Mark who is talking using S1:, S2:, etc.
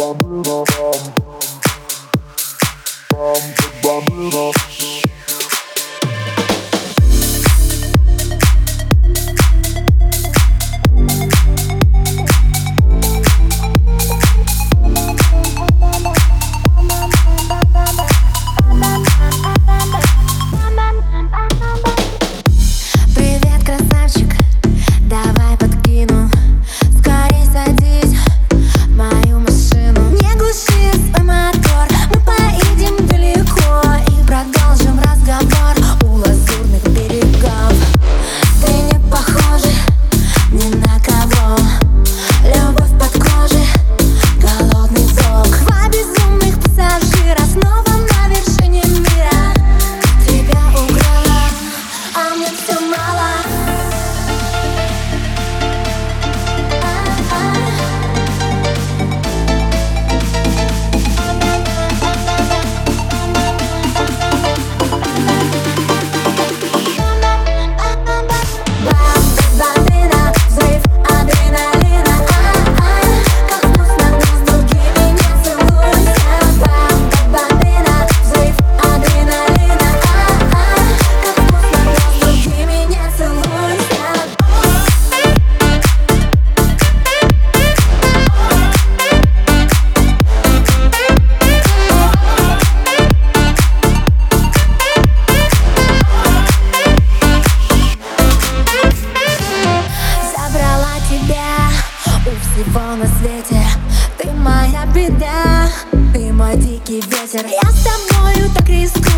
S1: Bum, bum. всего на свете Ты моя беда, ты мой дикий ветер. Я с тобою так рискую